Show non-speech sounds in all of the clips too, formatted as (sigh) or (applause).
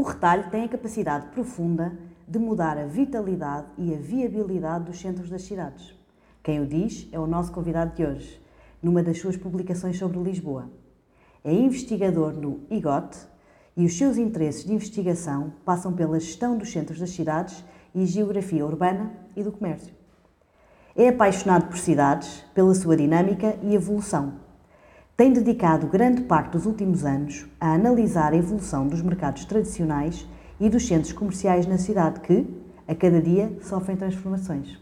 O retalho tem a capacidade profunda de mudar a vitalidade e a viabilidade dos centros das cidades. Quem o diz é o nosso convidado de hoje, numa das suas publicações sobre Lisboa. É investigador no IGOT e os seus interesses de investigação passam pela gestão dos centros das cidades e geografia urbana e do comércio. É apaixonado por cidades, pela sua dinâmica e evolução. Tem dedicado grande parte dos últimos anos a analisar a evolução dos mercados tradicionais e dos centros comerciais na cidade que, a cada dia, sofrem transformações.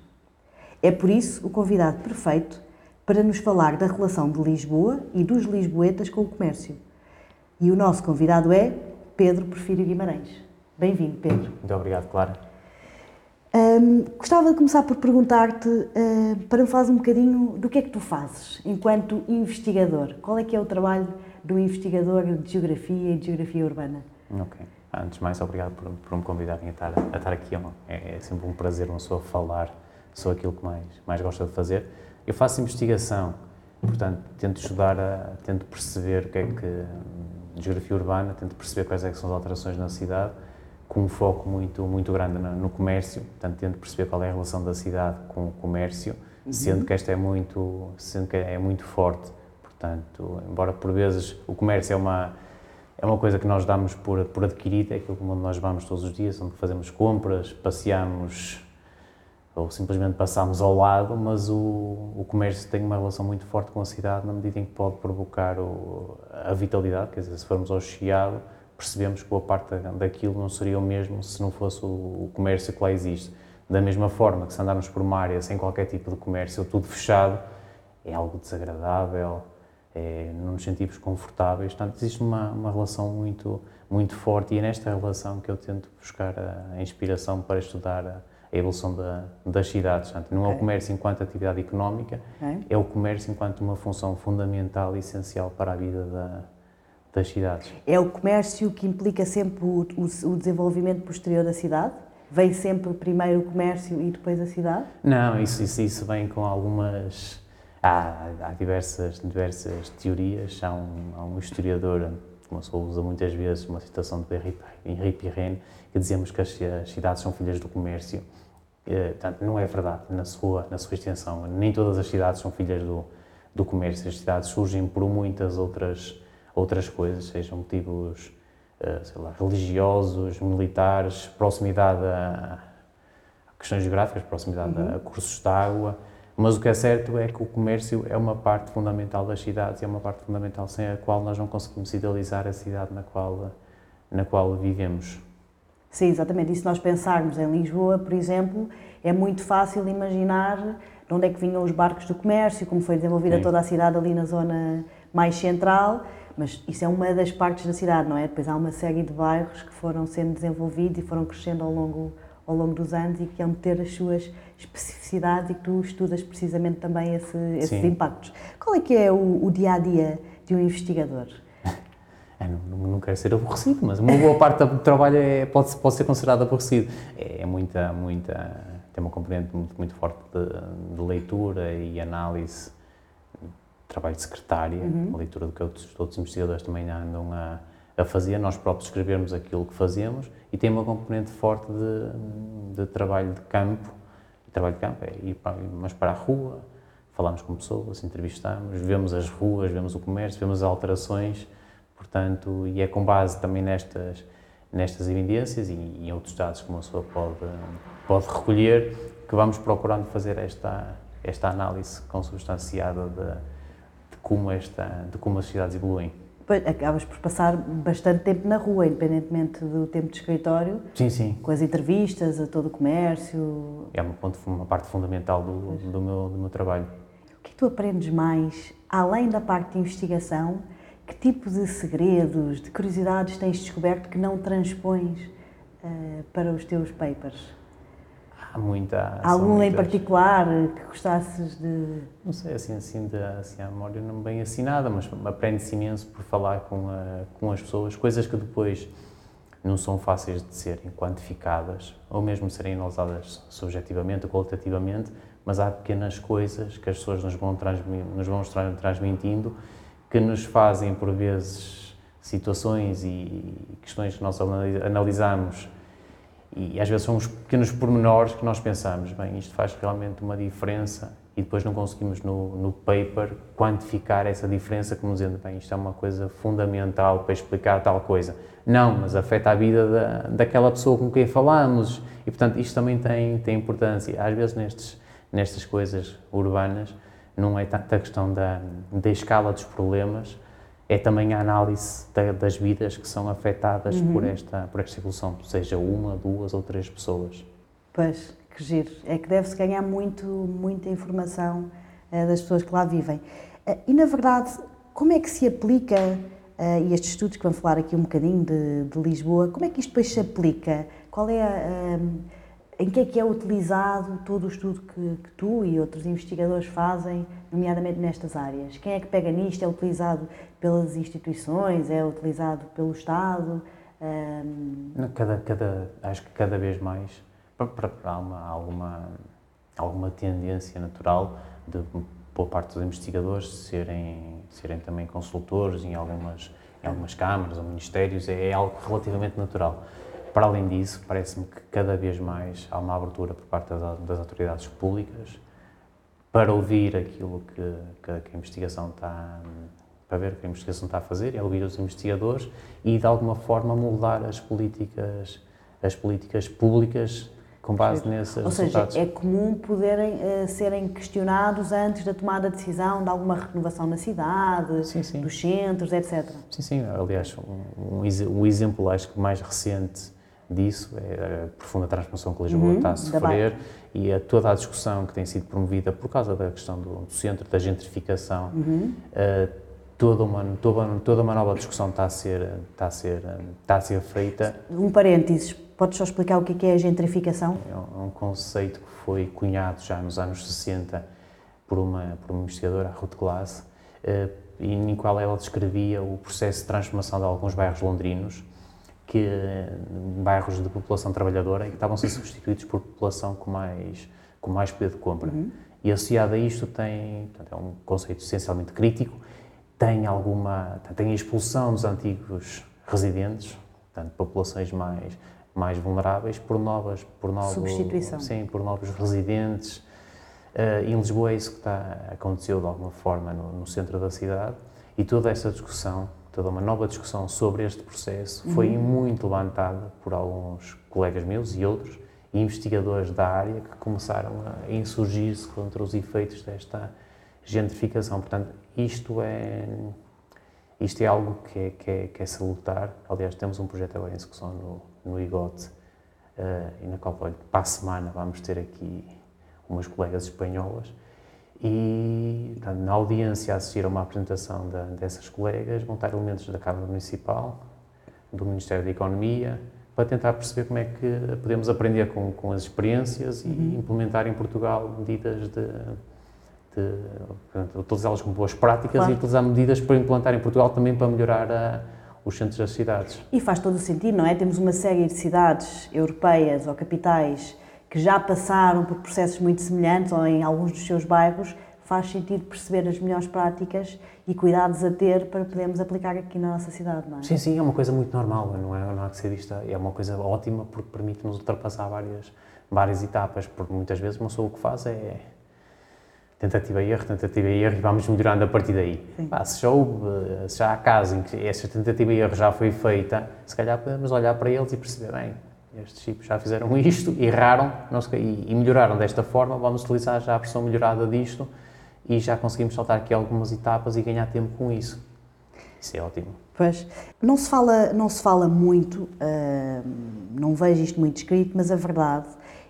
É por isso o convidado perfeito para nos falar da relação de Lisboa e dos lisboetas com o comércio. E o nosso convidado é Pedro Porfírio Guimarães. Bem-vindo, Pedro. Muito obrigado, Clara. Um, gostava de começar por perguntar-te, uh, para me falar um bocadinho do que é que tu fazes enquanto investigador. Qual é que é o trabalho do investigador de Geografia e de Geografia Urbana? Ok. Antes de mais, obrigado por, por me convidarem a estar, a estar aqui. É, é sempre um prazer uma pessoa falar sobre aquilo que mais, mais gosta de fazer. Eu faço investigação, portanto, tento estudar, a, tento perceber o que é que. Hum, geografia urbana, tento perceber quais é são as alterações na cidade com um foco muito, muito grande no, comércio, portanto, tento perceber qual é a relação da cidade com o comércio, uhum. sendo que esta é muito, sendo que é muito forte. Portanto, embora por vezes o comércio é uma, é uma coisa que nós damos por, por adquirida, é aquilo como nós vamos todos os dias, onde fazemos compras, passeamos ou simplesmente passamos ao lado, mas o, o comércio tem uma relação muito forte com a cidade na medida em que pode provocar o, a vitalidade, quer dizer, se formos ao Chiado, percebemos que boa parte daquilo não seria o mesmo se não fosse o comércio que lá existe. Da mesma forma que se andarmos por uma área sem qualquer tipo de comércio, tudo fechado, é algo desagradável, é, não nos sentimos confortáveis. Portanto, existe uma, uma relação muito, muito forte e é nesta relação que eu tento buscar a, inspiração para estudar a, a evolução da, das cidades. Portanto, não é o comércio enquanto atividade económica, é o comércio enquanto uma função fundamental e essencial para a vida da, das cidades. É o comércio que implica sempre o, o, o, desenvolvimento posterior da cidade? Vem sempre primeiro o comércio e depois a cidade? Não, isso, isso, isso vem com algumas. Há, há diversas, diversas teorias. Há um, há um historiador, como se usa muitas vezes, uma citação de Henri Pirenne, que dizemos que as, as cidades são filhas do comércio. Eh, portanto, não é verdade na sua, na sua extensão. Nem todas as cidades são filhas do, do comércio. As cidades surgem por muitas outras outras coisas, sejam motivos eh, lá, religiosos, militares, proximidade a questões geográficas, proximidade uhum. a cursos de água, mas o que é certo é que o comércio é uma parte fundamental das cidades e é uma parte fundamental sem a qual nós não conseguimos idealizar a cidade na qual, na qual vivemos. Sim, exatamente. E se nós pensarmos em Lisboa, por exemplo, é muito fácil imaginar de onde é que vinham os barcos do comércio, como foi desenvolvida Sim. toda a cidade ali na zona mais central, mas isso é uma das partes da cidade, não é? Depois há uma série de bairros que foram sendo desenvolvidos e foram crescendo ao longo, ao longo dos anos e que vão ter as suas especificidades e que tu estudas precisamente também esse, esses Sim. impactos. Qual é que é o, o dia a dia de um investigador? (laughs) É, não, não, quero ser aborrecido, mas uma boa parte do trabalho é, pode, pode ser considerado aborrecido. É, é muita, muita, tem uma componente muito, muito forte de, de leitura e análise trabalho de secretária, uhum. a leitura do que outros, outros investigadores também andam a, a fazer, nós próprios escrevemos aquilo que fazemos e tem uma componente forte de, de trabalho de campo. E trabalho de campo é ir para, mas para a rua, falamos com pessoas, entrevistamos, vemos as ruas, vemos o comércio, vemos as alterações, portanto, e é com base também nestas, nestas evidências e, em outros dados que uma pessoa pode, pode recolher que vamos procurando fazer esta, esta análise consubstanciada de como, esta, de como as cidades evoluem. Acabas por passar bastante tempo na rua, independentemente do tempo de escritório. Sim, sim. Com as entrevistas, a todo o comércio. É uma, ponto, uma parte fundamental do, do, meu, do meu trabalho. O que é que tu aprendes mais, além da parte de investigação, que tipo de segredos, de curiosidades tens descoberto que não transpões uh, para os teus papers? Há muita. Há algum em particular que gostasses de. Não sei, assim, assim, de, assim à memória não bem assim nada, mas aprende-se imenso por falar com, a, com as pessoas, coisas que depois não são fáceis de serem quantificadas, ou mesmo serem analisadas subjetivamente ou qualitativamente, mas há pequenas coisas que as pessoas nos vão, nos vão transmitindo que nos fazem, por vezes, situações e questões que nós analisamos e às vezes são os pequenos pormenores que nós pensamos, bem, isto faz realmente uma diferença e depois não conseguimos no, no paper quantificar essa diferença como dizendo, bem, isto é uma coisa fundamental para explicar tal coisa. Não, mas afeta a vida da, daquela pessoa com quem falamos e, portanto, isto também tem, tem importância. Às vezes nestes, nestas coisas urbanas não é tanto a questão da, da escala dos problemas, é também a análise da, das vidas que são afetadas uhum. por, esta, por esta evolução, seja uma, duas ou três pessoas. Pois, que giro. É que deve-se ganhar muito, muita informação uh, das pessoas que lá vivem. Uh, e, na verdade, como é que se aplica, uh, e estes estudos que vamos falar aqui um bocadinho de, de Lisboa, como é que isto depois se aplica? Qual é a em que é que é utilizado todo o estudo que, que, tu e outros investigadores fazem, nomeadamente nestas áreas? Quem é que pega nisto? É utilizado pelas instituições? É utilizado pelo Estado? Um... Cada, cada, acho que cada vez mais há uma, alguma, alguma tendência natural de boa parte dos investigadores serem, serem também consultores em algumas, em algumas câmaras ou ministérios, é, é algo relativamente natural. Para além disso, parece-me que cada vez mais há uma abertura por parte das, das autoridades públicas para ouvir aquilo que, que, que, a investigação está para ver o que a investigação está a fazer, é ouvir os investigadores e de alguma forma moldar as políticas as políticas públicas com base nesses Ou resultados. seja, é comum poderem uh, serem questionados antes da tomada de decisão de alguma renovação na cidade, sim, sim. dos centros, etc. Sim, sim. Aliás, um, um, um exemplo acho que mais recente disso, é a profunda transformação que Lisboa uhum, está a sofrer e a toda a discussão que tem sido promovida por causa da questão do, do centro, da gentrificação, uhum. uh, toda, uma, toda, toda uma nova discussão está a ser, está a ser, está a ser feita. Um parênteses, podes só explicar o que é, é a gentrificação? É um, um conceito que foi cunhado já nos anos 60 por uma, por uma investigadora, Ruth Glass, uh, e em qual ela descrevia o processo de transformação de alguns bairros londrinos que bairros de população trabalhadora e que estavam a ser substituídos por população com mais, com mais poder de compra. Uhum. E associado a isto tem, portanto, é um conceito essencialmente crítico, tem alguma, tem a expulsão dos antigos residentes, portanto, populações mais, mais vulneráveis, por novas, por novos, Substituição. Sim, por novos residentes. Uh, em Lisboa é isso que está, aconteceu de alguma forma no, no centro da cidade e toda essa discussão toda uma nova discussão sobre este processo foi uhum. muito levantada por alguns colegas meus e outros investigadores da área que começaram a insurgir-se contra os efeitos desta gentrificação. Portanto, isto é isto é algo que é, que é, que é salutar. Aliás, temos um projeto agora em execução no, no IGOT uh, e na qual, olha, para a semana vamos ter aqui umas colegas espanholas e portanto, na audiência assistir a uma apresentação de, dessas colegas vão estar elementos da Câmara Municipal, do Ministério da Economia, para tentar perceber como é que podemos aprender com, com as experiências e uhum. implementar em Portugal medidas de, de portanto, todas elas com boas práticas claro. e utilizar medidas para implantar em Portugal também para melhorar a, os centros das cidades. E faz todo o sentido, não é? Temos uma série de cidades europeias ou capitais que já passaram por processos muito semelhantes ou em alguns dos seus bairros, faz sentido perceber as melhores práticas e cuidados a ter para podermos aplicar aqui na nossa cidade, não é? Sim, sim, é uma coisa muito normal, não é? Não há que ser vista, é uma coisa ótima porque permite-nos ultrapassar várias, várias etapas, porque muitas vezes uma pessoa o que faz é tentativa e erro, tentativa e erro e vamos melhorando a partir daí. Pá, se, já houve, se já há casos em que essa tentativa e erro já foi feita, se calhar podemos olhar para eles e perceber, bem, estes chips já fizeram isto, erraram e melhoraram desta forma, vamos utilizar já a versão melhorada disto e já conseguimos saltar aqui algumas etapas e ganhar tempo com isso. Isso é ótimo. Pois, não se fala, não se fala muito, uh, não vejo isto muito escrito, mas a verdade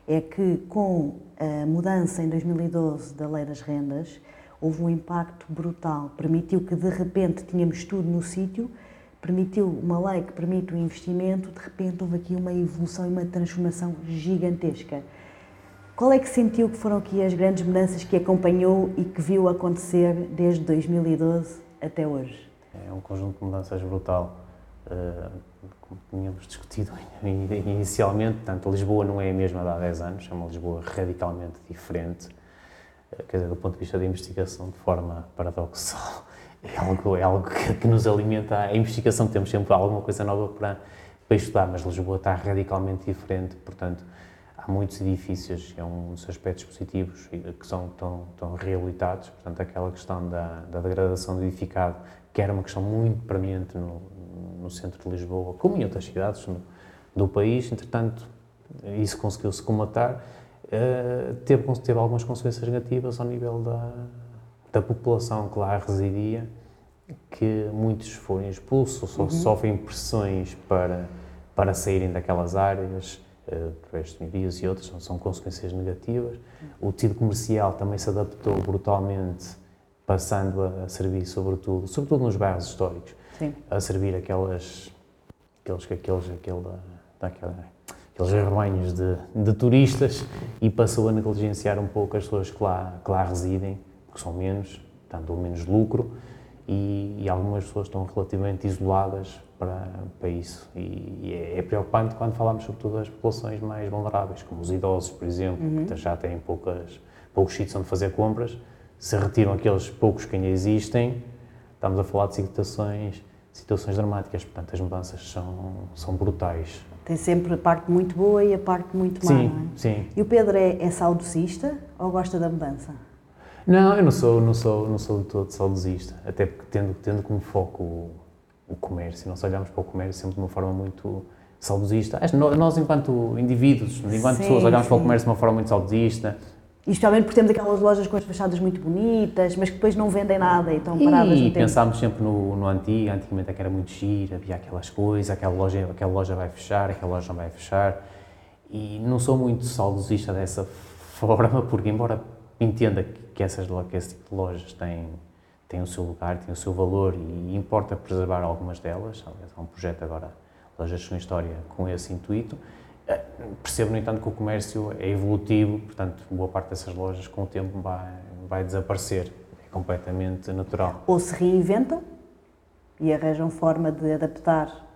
é que com a mudança em 2012 da Lei das Rendas, houve um impacto brutal. Permitiu que de repente tínhamos tudo no sítio, permitiu uma lei que permite o investimento, de repente houve aqui uma evolução e uma transformação gigantesca. Qual é que sentiu que foram aqui as grandes mudanças que acompanhou e que viu acontecer desde 2012 até hoje? É um conjunto de mudanças brutal. Como tínhamos discutido (laughs) inicialmente, tanto Lisboa não é a mesma de há 10 anos, é uma Lisboa radicalmente diferente, uh, quer dizer, do ponto de vista da investigação, de forma paradoxal (laughs) é algo, é algo que, que, nos alimenta. A investigação, temos sempre alguma coisa nova para, para estudar, mas Lisboa está radicalmente diferente, portanto, há muitos edifícios, é um dos aspectos positivos que são tão, tão reabilitados, portanto, aquela questão da, da degradação do edificado, que era uma questão muito premente no, no centro de Lisboa, como em outras cidades no, do país, entretanto, isso conseguiu-se comatar, uh, teve, teve algumas consequências negativas ao nível da, da população que lá residia, que muitos foram expulsos ou uhum. sofrem pressões para, para saírem daquelas áreas, uh, através de e outras, são, são consequências negativas. O tecido comercial também se adaptou brutalmente, passando a servir, sobretudo, sobretudo nos bairros históricos, Sim. a servir aquelas, aqueles, aqueles, aquele, daquela, aqueles rebanhos de, de turistas e passou a negligenciar um pouco as pessoas que lá, que lá residem, que são menos, tanto ou menos lucro, e, e, algumas pessoas estão relativamente isoladas para, para isso. E, e é, é, preocupante quando falamos sobretudo das populações mais vulneráveis, como os idosos, por exemplo, uhum. que já têm poucas, poucos sítios onde fazer compras, se retiram aqueles poucos que ainda existem, estamos a falar de situações, situações dramáticas, portanto as mudanças são, são brutais. Tem sempre a parte muito boa e a parte muito má, sim, não é? Sim, E o Pedro é, é saudosista ou gosta da mudança? Não, eu não sou, não sou, não sou de todo saudosista, até porque tendo, tendo como foco o, o comércio, nós olhamos para o comércio sempre de uma forma muito saudosista. Nós, enquanto indivíduos, enquanto sim, pessoas, olhamos sim. para o comércio de uma forma muito saudosista, e especialmente porque temos aquelas lojas com as fachadas muito bonitas, mas que depois não vendem nada e estão paradas E pensámos sempre no, no antigo, antigamente é que era muito giro, havia aquelas coisas, aquela loja, aquela loja vai fechar, aquela loja não vai fechar. E não sou muito saudosista dessa (laughs) forma, porque embora entenda que, essas, que esse tipo de lojas têm, têm o seu lugar, têm o seu valor e importa preservar algumas delas, aliás, há um projeto agora, Lojas com História, com esse intuito, percebo, no entanto, que o comércio é evolutivo, portanto, boa parte dessas lojas com o tempo vai, vai desaparecer. É completamente natural. Ou se reinventam e arranjam forma de adaptar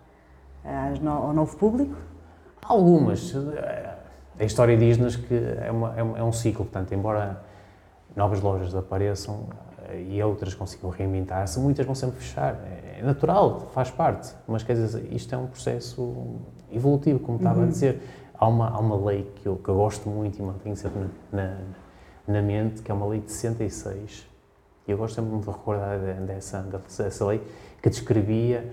ao novo público? Algumas. Eh, a história diz-nos que é, uma, é, é um ciclo, portanto, embora novas lojas apareçam eh, e outras consigam reinventar-se, muitas vão sempre fechar. É, é natural, faz parte, mas quer dizer, isto é um processo evolutivo, como estava uhum. a dizer. Há uma, há uma lei que eu, que eu gosto muito e mantenho sempre na, na mente, que é uma lei de 66, e eu gosto sempre de recordar dessa, dessa lei, que descrevia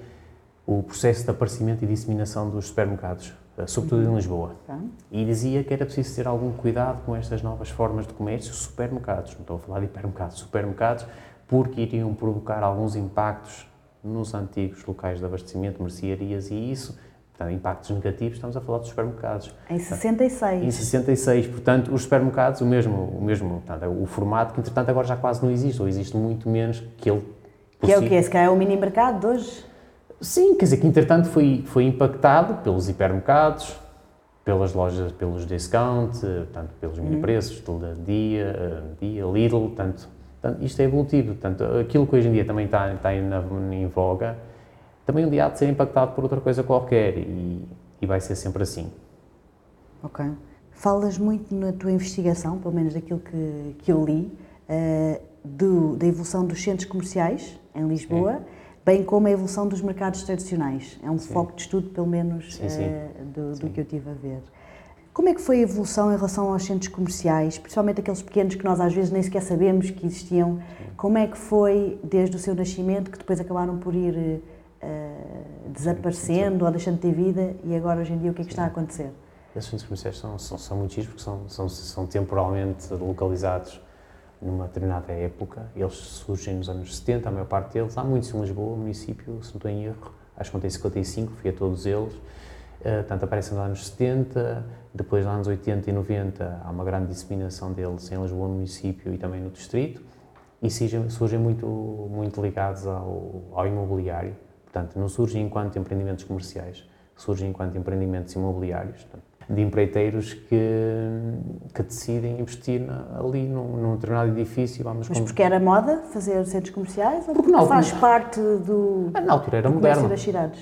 o processo de aparecimento e disseminação dos supermercados, eh, sobretudo uhum. em Lisboa. Tá. E dizia que era preciso ter algum cuidado com estas novas formas de comércio, supermercados, não estou a falar de hipermercados, supermercados, porque iriam provocar alguns impactos nos antigos locais de abastecimento, mercearias, e isso Portanto, impactos negativos, estamos a falar dos supermercados. Em 66. Em 66, portanto, os supermercados, o mesmo, o mesmo portanto, o formato que, entretanto, agora já quase não existe, ou existe muito menos que ele Que é o que é? Se calhar é o mini mercado de hoje? Sim, quer dizer que, entretanto, foi, foi impactado pelos hipermercados, pelas lojas, pelos discount, portanto, pelos mini uhum. preços, dia, dia, Lidl, portanto, portanto, isto é evolutivo. Portanto, aquilo que hoje em dia também está, está em, em voga também um dia há de ser impactado por outra coisa qualquer e, e vai ser sempre assim. Ok. Falas muito na tua investigação, pelo menos daquilo que, que eu li, uh, do, da evolução dos centros comerciais em Lisboa, sim. Bem como a evolução dos mercados tradicionais. É um sim. foco de estudo, pelo menos, sim, uh, do, do que eu tive a ver. Como é que foi a evolução em relação aos centros comerciais, principalmente aqueles pequenos que nós às vezes nem sequer sabemos que existiam? Como é que foi desde o seu nascimento, que depois acabaram por ir uh, desaparecendo ou deixando de ter vida e agora hoje em dia o que é que está a acontecer? Esses centros comerciais são, são, são muito giros porque são, são, são temporalmente localizados numa determinada época. Eles surgem nos anos 70, a maior parte deles. Há muitos em Lisboa, município, se não estou em erro, acho que contei 55, fui a todos eles. Uh, portanto, aparecem nos anos 70, depois nos anos 80 e 90 há uma grande disseminação deles em Lisboa, município e também no distrito, e surgem, surgem muito, muito ligados ao, ao imobiliário. Portanto, não surgem enquanto empreendimentos comerciais, surgem enquanto empreendimentos imobiliários, de empreiteiros que, que decidem investir na, ali num, num determinado edifício. Vamos Mas porque era moda fazer centros comerciais ou porque, porque faz parte do. Na altura era moderno.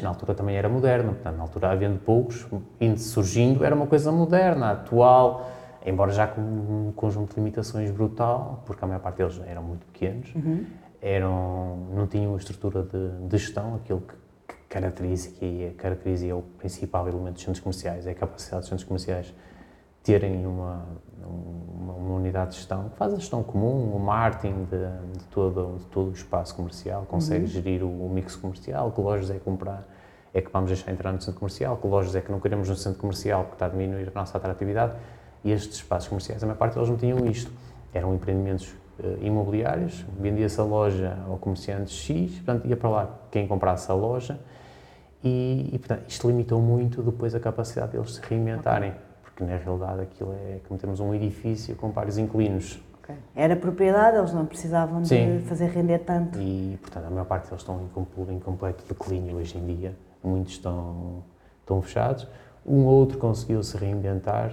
Na altura também era moderno, portanto, na altura havendo poucos, indo surgindo, era uma coisa moderna, atual, embora já com um conjunto de limitações brutal, porque a maior parte deles eram muito pequenos. Uhum eram, não tinham uma estrutura de, de gestão, aquilo que caracteriza, que é, caracteriza é o principal elemento dos centros comerciais, é a capacidade dos centros comerciais terem uma, uma, uma, unidade de gestão que faz a gestão comum, o marketing de, de, todo, de todo o espaço comercial, consegue uhum. gerir o, o, mix comercial, que lojas é comprar, é que vamos deixar entrar no centro comercial, que lojas é que não queremos no centro comercial porque está a diminuir a nossa atratividade. E estes espaços comerciais, a maior parte deles não tinham isto. Eram empreendimentos uh, imobiliários, vendia-se a loja ao comerciante X, portanto ia para lá quem comprasse a loja e, e portanto, isto limitou muito depois a capacidade deles se reinventarem. Okay porque na realidade aquilo é como temos um edifício com vários inquilinos. Okay. Era propriedade, eles não precisavam Sim. de fazer render tanto. E, portanto, a maior parte deles estão em completo declínio hoje em dia. Muitos estão, estão fechados. Um ou outro conseguiu se reinventar,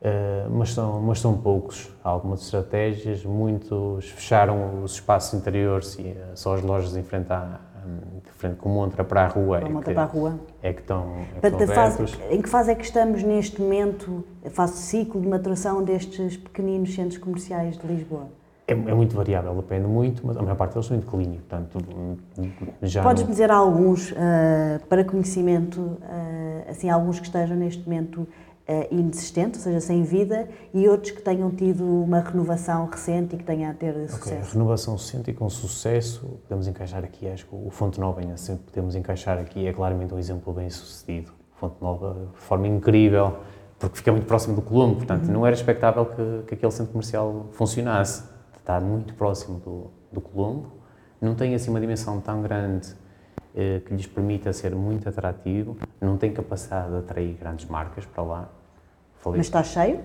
uh, mas, são, mas são poucos. Há algumas estratégias, muitos fecharam os espaços interiores e uh, só as lojas à, de frente com montra para a rua, é que, para a rua. é que estão, é que estão fase, Em que fase é que estamos neste momento, a fase de ciclo de maturação destes pequeninos centros comerciais de Lisboa? É, é, muito variável, depende muito, mas a maior parte deles são em declínio, portanto, já Podes-me dizer alguns, uh, para conhecimento, uh, assim, alguns que estejam neste momento uh, inexistente, ou seja, sem vida, e outros que tenham tido uma renovação recente e que tenham a ter okay. sucesso? Renovação recente e com sucesso, podemos encaixar aqui, acho que o Fonte Nova ainda sempre podemos encaixar aqui, é claramente um exemplo bem sucedido. Fonte Nova, de forma incrível, porque fica muito próximo do Colombo, portanto, uhum. não era expectável que, que aquele centro comercial funcionasse. Está muito próximo do, do Colombo, não tem assim uma dimensão tão grande que lhes permita ser muito atrativo, não tem capacidade de atrair grandes marcas para lá. Falei, Mas está cheio?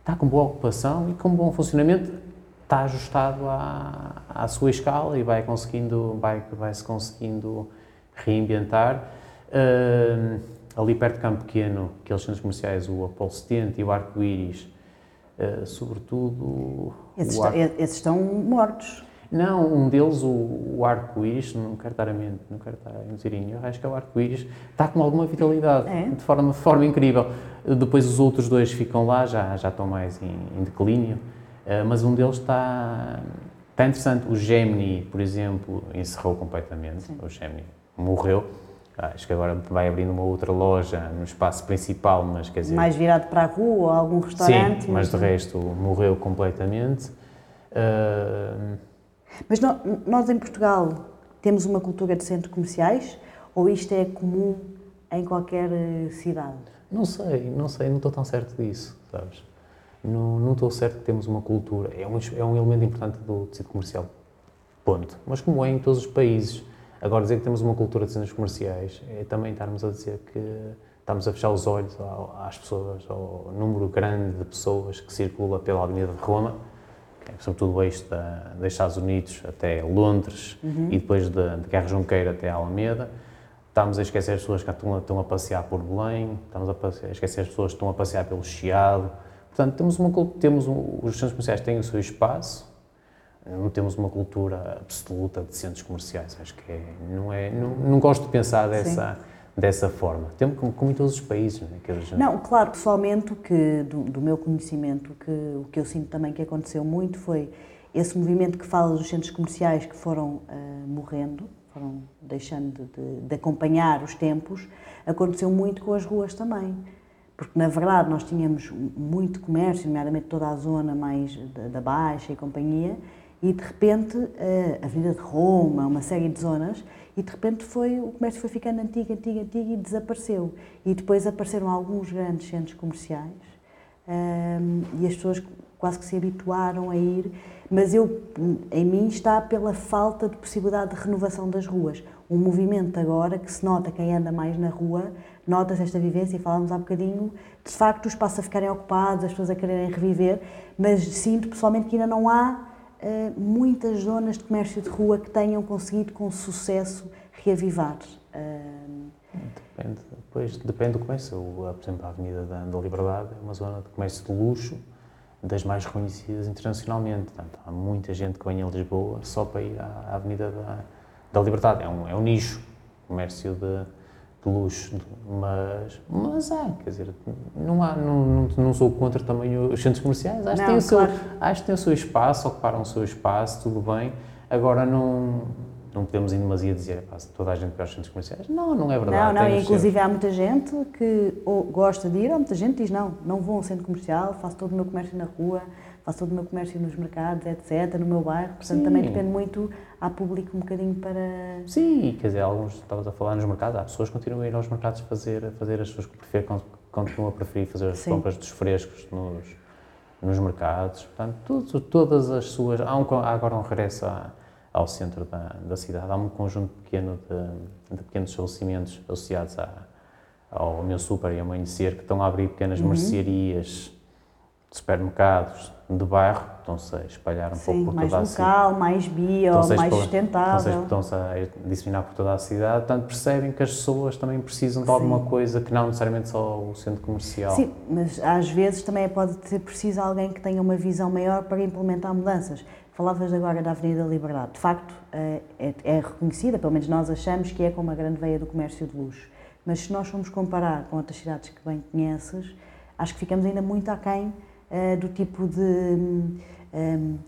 Está com boa ocupação e com bom funcionamento, está ajustado à, à sua escala e vai conseguindo, vai, vai se conseguindo reinventar. Uh, ali perto de Campo Pequeno, aqueles centros comerciais, o Apolo 70 e o Arco-Íris, uh, sobretudo... Esses, arco... esses estão mortos. Não, um deles, o, o arco-íris, não quero estar a mente, não quero estar a mentirinho, acho que é o arco-íris, está com alguma vitalidade, é? de forma, forma incrível. Depois os outros dois ficam lá, já, já estão mais em, em declínio, eh, mas um deles está, está interessante. O Gemini, por exemplo, encerrou completamente, Sim. o Gemini morreu. Acho que agora vai abrindo uma outra loja no espaço principal, mas quer dizer... Mais virado para a rua ou algum restaurante? Sim, mas de resto morreu completamente. Uh, mas nós em Portugal temos uma cultura de centros comerciais ou isto é comum em qualquer eh, cidade? Não sei, não sei, não estou tão certo disso, sabes? Não, não estou certo que temos uma cultura, é um, é um elemento importante do tecido comercial, ponto. Mas como é em todos os países, agora dizer que temos uma cultura de centros comerciais é também estarmos a dizer que estamos a fechar os olhos às pessoas, ao número grande de pessoas que circula pela Avenida de Roma, sobretudo o eixo da, dos Estados Unidos até Londres uhum. e depois de, de Guerra Junqueira até Alameda. Estamos a esquecer as pessoas que estão a, estão a passear por Belém, estamos a, passear, a, esquecer as pessoas que estão a passear pelo Chiado. Portanto, temos uma, temos um, os centros comerciais têm o seu espaço, não temos uma cultura absoluta de centros comerciais. Acho que é, não é, não, não gosto de pensar dessa. Sim dessa forma. Temos como, como, em todos os países. É? gente... não claro, pessoalmente, que, do, do, meu conhecimento, que, o que eu sinto também que aconteceu muito foi esse movimento que fala dos centros comerciais que foram uh, morrendo, foram deixando de, de, acompanhar os tempos, aconteceu muito com as ruas também. Porque, na verdade, nós tínhamos muito comércio, nomeadamente toda a zona mais da, da Baixa e companhia, e de repente a Avenida de Roma, uma série de zonas, e de repente foi, o comércio foi ficando antigo, antigo, antigo e desapareceu. E depois apareceram alguns grandes centros comerciais um, e as pessoas quase que se habituaram a ir, mas eu, em mim está pela falta de possibilidade de renovação das ruas. Um movimento agora que se nota quem anda mais na rua, nota-se esta vivência, e falávamos há bocadinho, de facto os espaços a ficarem ocupados, as pessoas a quererem reviver, mas sinto pessoalmente que ainda não há uh, muitas zonas de comércio de rua que tenham conseguido com sucesso reavivar. Uh, depende, depois, depende do comércio. Por exemplo, a Avenida da, da Liberdade é uma zona de comércio de luxo das mais reconhecidas internacionalmente. Portanto, há muita gente que vem a Lisboa só para ir à Avenida da, da Liberdade. É um, é um nicho, comércio de, de luxo, mas, mas há, quer dizer, não, há, não, não, não sou contra também os centros comerciais, acho, não, que tem o seu, acho que tem o seu espaço, ocuparam o seu espaço, tudo bem, Agora não, não podemos em demasia dizer toda a gente vai aos centros comerciais. Não, não é verdade. Não, não, os inclusive seus. há muita gente que ou gosta de ir, ou muita gente diz não, não vou a um centro comercial, faço todo o meu comércio na rua, faço todo o meu comércio nos mercados, etc., no meu bairro, portanto Sim. também depende muito, há público um bocadinho para... Sim, quer dizer, alguns, estavas a falar nos mercados, há pessoas que continuam a ir aos mercados fazer, fazer as suas que preferem, con- continuam a preferir fazer as Sim. compras dos frescos nos, nos mercados, portanto, tudo, todas as suas, há, um, há agora um regresso ao centro da, da cidade, há um conjunto pequeno de, de pequenos estabelecimentos associados à, ao meu super e amanhecer, que estão a abrir pequenas Uhum. mercearias, supermercados de bairro, estão-se a espalhar um Sim, pouco por mais toda a cidade. local, mais bio, mais sustentável. Estão-se a disseminar por toda a cidade, portanto percebem que as pessoas também precisam de alguma Sim. coisa que não necessariamente só o centro comercial. Sim, mas às vezes também pode ser preciso alguém que tenha uma visão maior para implementar mudanças. Falavas agora da Avenida da Liberdade. De facto, é, é- é reconhecida, pelo menos nós achamos que é como a grande veia do comércio de luxo. Mas se nós formos comparar com outras cidades que bem conheces, acho que ficamos ainda muito aquém eh, do tipo de. hum, hum,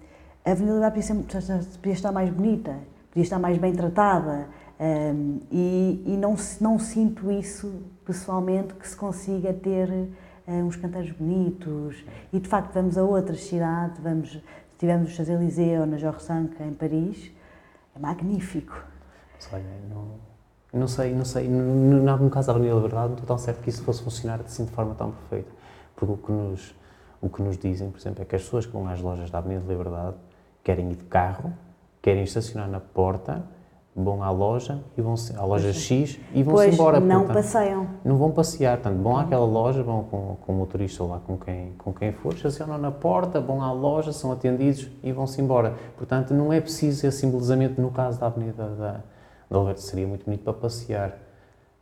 a Avenida da podia, estar mais bonita, podia estar mais bem tratada. hum, e e não, não sinto isso pessoalmente que se consiga ter eh, uns canteiros bonitos. E de facto, vamos a outras cidades, vamos, estivemos no Champs-Élysées ou na Georges V em Paris, é magnífico. Olha, não, não sei, não sei, no, no, no caso da Avenida Liberdade, não estou tão certo que isso fosse funcionar assim de forma tão perfeita. Porque o que nos, o que nos dizem, por exemplo, é que as pessoas que vão às lojas da Avenida Liberdade querem ir de carro, querem estacionar na porta, vão à loja e vão à loja X e vão-se Pois embora. não portanto, passeiam. não vão passear, portanto, vão àquela loja, vão com, com o motorista ou lá com quem, com quem for, estacionam na porta, vão à loja, são atendidos e vão-se embora. Portanto, não é preciso esse embelezamento no caso da Avenida da, da Alberto, seria muito bonito para passear,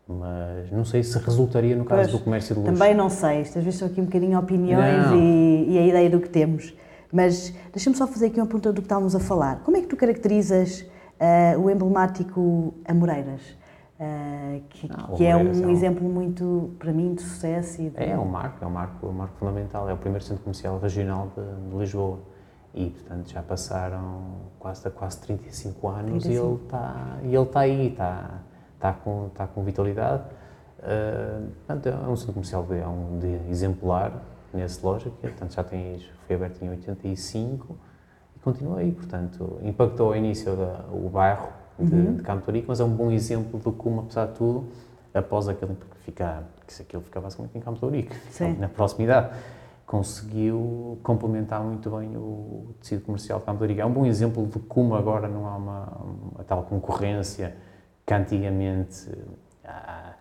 mas não sei se resultaria no caso Pois, do comércio de luxo. Também não sei, estas vezes são aqui um bocadinho opiniões e, e a ideia do que temos. Mas deixa-me só fazer aqui uma pergunta do que estávamos a falar. Como é que tu caracterizas eh, o emblemático Amoreiras? Eh, que, Ah, que é um é um- exemplo muito, para mim, de sucesso e de... É, é um marco, é um marco, um marco fundamental, é o primeiro centro comercial regional de, de Lisboa. E, portanto, já passaram quase, quase 35 anos 35. e ele está e ele está aí, está, está, com, está com vitalidade. Uh, portanto, é um centro comercial de, é um de exemplar nesse lógico, portanto, já tem, foi aberto em 85 e continua aí, portanto, impactou ao início da, o bairro de, Uhum. de Campo Torico, mas é um bom exemplo de como, apesar de tudo, após aquele, porque fica, que se aquilo fica basicamente em Campo Torico, na proximidade, conseguiu complementar muito bem o tecido comercial de Campo Torico. É um bom exemplo de como agora não há uma, uma tal concorrência que antigamente, há,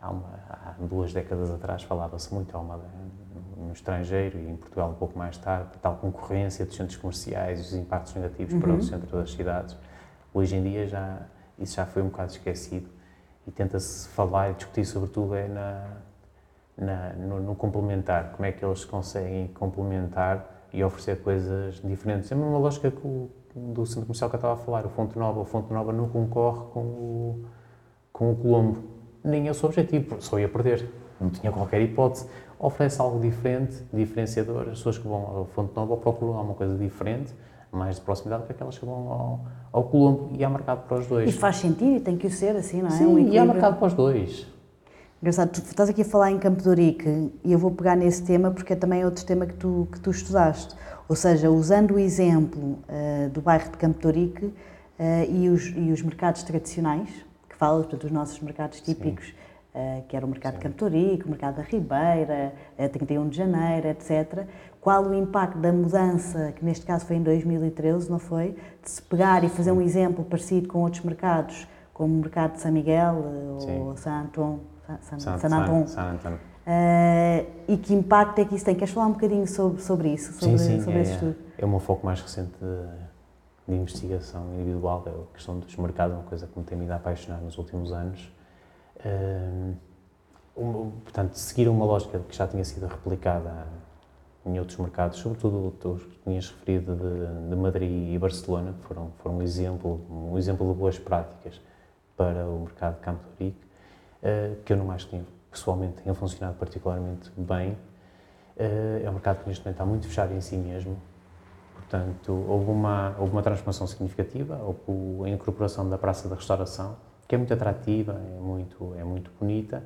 há, uma, há duas décadas atrás, falava-se muito, uma, no estrangeiro e em Portugal um pouco mais tarde, a tal concorrência dos centros comerciais e os impactos negativos para Uhum. o centro das cidades. Hoje em dia já, isso já foi um bocado esquecido e tenta-se falar e discutir sobretudo é na, na, no, no complementar, como é que eles conseguem complementar e oferecer coisas diferentes. É a mesma lógica que o, do centro comercial que eu estava a falar, o Fonte Nova. O Fonte Nova não concorre com o, com o Colombo. Nem é o seu objetivo, porque só ia perder. Não tinha qualquer hipótese. Oferece algo diferente, diferenciador. As pessoas que vão ao Fonte Nova procuram alguma coisa diferente, mais de proximidade, que aquelas que vão ao, ao Colombo. E há mercado para os dois. E faz sentido e tem que o ser assim, não é? Sim, um e há mercado para os dois. Engraçado, tu estás aqui a falar em Campo de e eu vou pegar nesse tema porque é também outro tema que tu, que tu estudaste. Ou seja, usando o exemplo eh, do bairro de Campo de eh, e, os, e os mercados tradicionais, que falas, portanto, os nossos mercados típicos, eh, que era o mercado de Campo de o mercado da Ribeira, eh, 31 de Janeiro, etc. Qual o impacto da mudança, que neste caso foi em 2013, não foi? De se pegar e fazer um exemplo parecido com outros mercados, como o mercado de São Miguel Sim. ou San Anton, San, San, San. San Antão. Eh, e que impacto é que isso tem? Queres falar um bocadinho sobre, sobre isso, sobre, sim, sim, sobre é, esse estudo? é o meu foco mais recente de, de investigação individual, é a questão dos mercados, uma coisa que me tem me a apaixonar nos últimos anos. Hum, um, portanto, seguir uma lógica que já tinha sido replicada em outros mercados, sobretudo os que tinhas referido de, de Madrid e Barcelona, que foram, foram um, exemplo, um exemplo de boas práticas para o mercado de Campo de eh, que eu não acho que pessoalmente tenha funcionado particularmente bem. Eh, é um mercado que neste momento está muito fechado em si mesmo, Portanto, houve uma, houve uma transformação significativa, houve a incorporação da Praça da Restauração, que é muito atrativa, é muito, é muito bonita,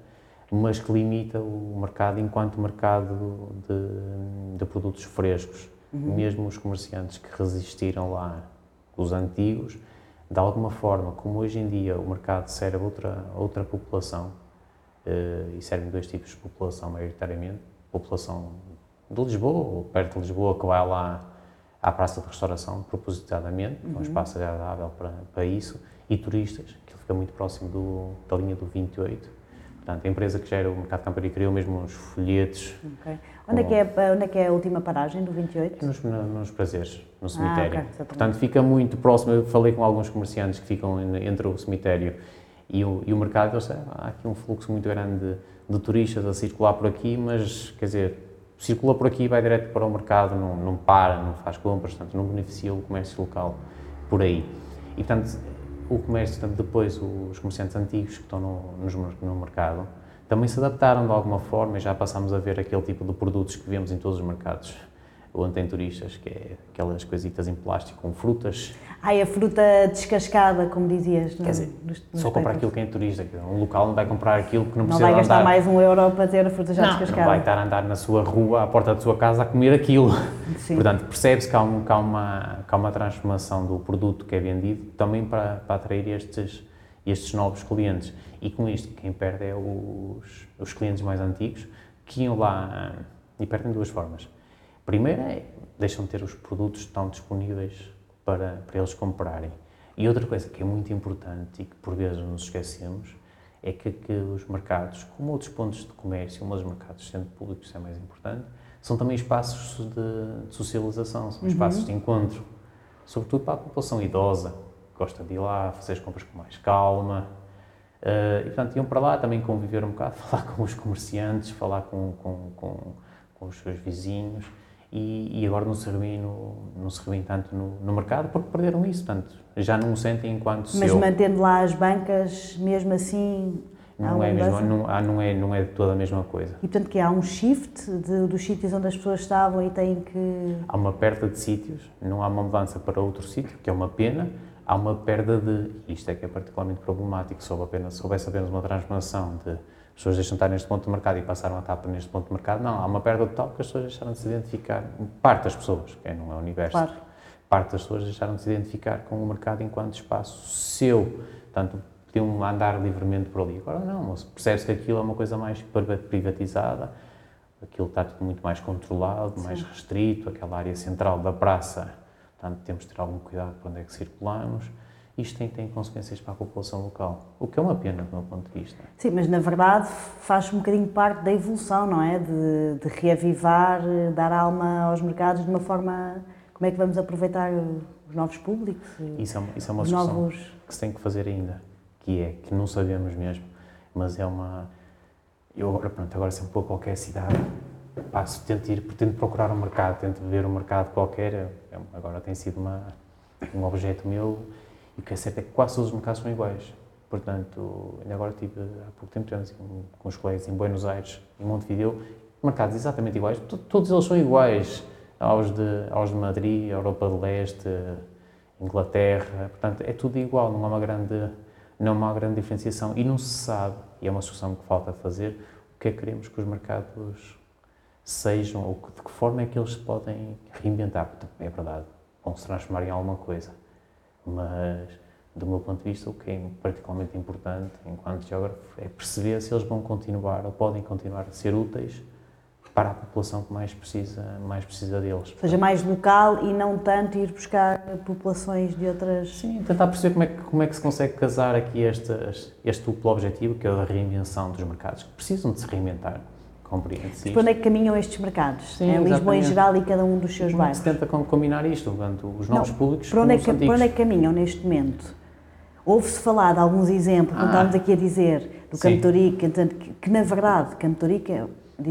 mas que limita o mercado enquanto mercado de, de produtos frescos. Uhum. Mesmo os comerciantes que resistiram lá, os antigos, de alguma forma, como hoje em dia o mercado serve outra, outra população, uh, e serve dois tipos de população maioritariamente, população de Lisboa, ou perto de Lisboa, que vai lá à Praça de Restauração, propositadamente, uhum. um espaço agradável para, para isso, e turistas, que fica muito próximo do, da linha do 28. Portanto, a empresa que gera o Mercado Campari criou mesmo uns folhetos. Okay. Onde, com... é que é, onde é que é a última paragem do 28? Nos, nos prazeres, no cemitério. Ah, okay. Portanto, fica muito próximo. Eu falei com alguns comerciantes que ficam entre o cemitério e o, e o mercado. Eles, há aqui um fluxo muito grande de, de turistas a circular por aqui, mas, quer dizer, circula por aqui e vai direto para o mercado, não, não para, não faz compras, portanto, não beneficia o comércio local por aí. E, portanto, o comércio, portanto, depois os comerciantes antigos que estão no, no mercado também se adaptaram de alguma forma e já passamos a ver aquele tipo de produtos que vemos em todos os mercados onde tem turistas, que é aquelas coisitas em plástico com frutas. Ai, a fruta descascada, como dizias. Quer dizer, nos, nos só comprar aquilo que é turista. Um local não vai comprar aquilo que não, não precisa Não vai gastar andar. mais um euro para ter a fruta já não, descascada. Não vai estar a andar na sua rua, à porta da sua casa, a comer aquilo. Sim. Portanto, percebe-se que, há um, que, há uma, que há uma transformação do produto que é vendido também para, para atrair estes, estes novos clientes. E com isto, quem perde é os, os clientes mais antigos, que iam lá e perdem de duas formas Primeiro é, deixam de ter os produtos tão disponíveis para, para eles comprarem. E outra coisa que é muito importante e que por vezes nos esquecemos é que, que os mercados, como outros pontos de comércio, mas os mercados sendo públicos, é mais importante, são também espaços de, de socialização, são uhum. espaços de encontro, sobretudo para a população idosa, que gosta de ir lá, fazer as compras com mais calma. Uh, e, portanto, iam para lá também conviver um bocado, (laughs) falar com os comerciantes, falar com, com, com, com os seus vizinhos e, e, agora não se revêem, no, não se revêem tanto no, no, mercado porque perderam isso, portanto, já não o sentem enquanto Mas seu. mantendo lá as bancas, mesmo assim... Não é, mesmo, não, não, é, não é toda a mesma coisa. E portanto que há um shift de, dos sítios onde as pessoas estavam e têm que... Há uma perda de sítios, não há uma mudança para outro sítio, que é uma pena, há uma perda de... Isto é que é particularmente problemático, se houvesse apenas uma transformação de pessoas deixam de estar neste ponto de mercado e passaram a estar neste ponto de mercado. Não, há uma perda total porque as pessoas deixaram de se identificar, parte das pessoas, que não é o universo, claro. parte das pessoas deixaram de se identificar com o mercado enquanto espaço seu. Portanto, podiam andar livremente por ali. Agora não, percebe-se que aquilo é uma coisa mais privatizada, aquilo está tudo muito mais controlado, Sim. mais restrito, aquela área central da praça, portanto temos de ter algum cuidado para onde é que circulamos isto tem, tem consequências para a população local, o que é uma pena do meu ponto de vista. Sim, mas na verdade faz um bocadinho parte da evolução, não é? De, de reavivar, dar alma aos mercados de uma forma. Como é que vamos aproveitar os novos públicos? Isso é, isso é uma discussão novos... que se tem que fazer ainda, que é que não sabemos mesmo, mas é uma. Eu agora, pronto, agora sempre vou a qualquer cidade, passo, tento ir, tento procurar um mercado, tento ver um mercado qualquer, é, agora tem sido uma, um objeto meu o que é certo é que quase todos os mercados são iguais. Portanto, ainda agora tive há pouco tempo tivemos com, com os colegas em Buenos Aires, em Montevideo, mercados exatamente iguais, todos eles são iguais aos de, aos de Madrid, Europa do Leste, Inglaterra, portanto é tudo igual, não há uma grande, não há uma grande diferenciação e não se sabe, e é uma discussão que falta fazer, o que é que queremos que os mercados sejam ou de que forma é que eles podem reinventar, porque é verdade, vão se transformar em alguma coisa mas do meu ponto de vista, o que é particularmente importante enquanto geógrafo é perceber se eles vão continuar ou podem continuar a ser úteis para a população que mais precisa, mais precisa deles. Ou seja, mais local e não tanto ir buscar populações de outras... Sim, tentar perceber como é que, como é que se consegue casar aqui este, este duplo objetivo, que é a reinvenção dos mercados, que precisam de se reinventar compreende-se. Para onde é que caminham estes mercados? Sim, é Lisboa em geral e cada um dos seus Como bairros? se tenta combinar isto, portanto, os novos Não, públicos para onde, é que, para onde é que caminham neste momento? Houve-se falar de alguns exemplos, ah, como estávamos aqui a dizer, do Campo Torique, que, que, na verdade é,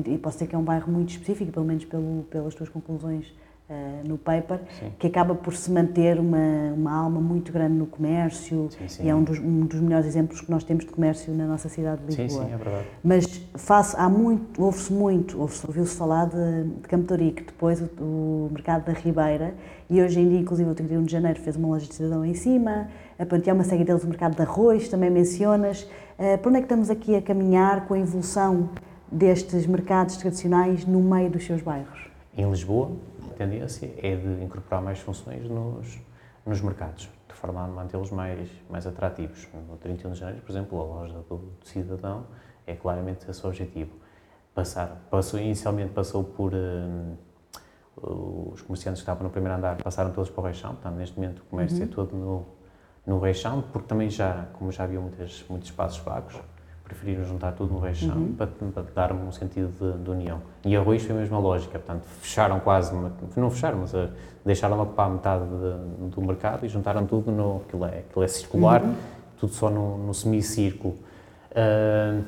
e posso dizer que é um bairro muito específico, pelo menos pelo, pelas tuas conclusões uh, no paper, sim. que acaba por se manter uma, uma alma muito grande no comércio sim, sim. e é um dos, um dos melhores exemplos que nós temos de comércio na nossa cidade de Lisboa. Sim, sim, é verdade. Mas face, há muito, ouve-se muito, ouviu-se falar de, de Campo Torico, depois o, o, mercado da Ribeira e hoje em dia, inclusive, o 31 de janeiro fez uma loja de cidadão em cima, a Panteão, uma série deles o mercado de arroz, também mencionas. Uh, para onde é que estamos aqui a caminhar com a evolução destes mercados tradicionais no meio dos seus bairros? Em Lisboa, tendência é de incorporar mais funções nos, nos mercados, de forma a mantê-los mais, mais atrativos. No 31 de janeiro, por exemplo, a loja do, do cidadão é claramente esse o objetivo. Passar, passou, inicialmente passou por um, os comerciantes que estavam no primeiro andar passaram todos para o Reixão, portanto neste momento o comércio é uhum. é todo no, no Reixão, porque também já, como já havia muitas, muitos espaços vagos, preferiram juntar tudo no reixão uhum. para, para, dar um sentido de, de, união. E arroz foi a mesma lógica, portanto, fecharam quase, não fecharam, mas uh, deixaram ocupar metade de, do mercado e juntaram tudo no, aquilo é, aquilo é circular, uhum. tudo só no, no semicírculo. Uh,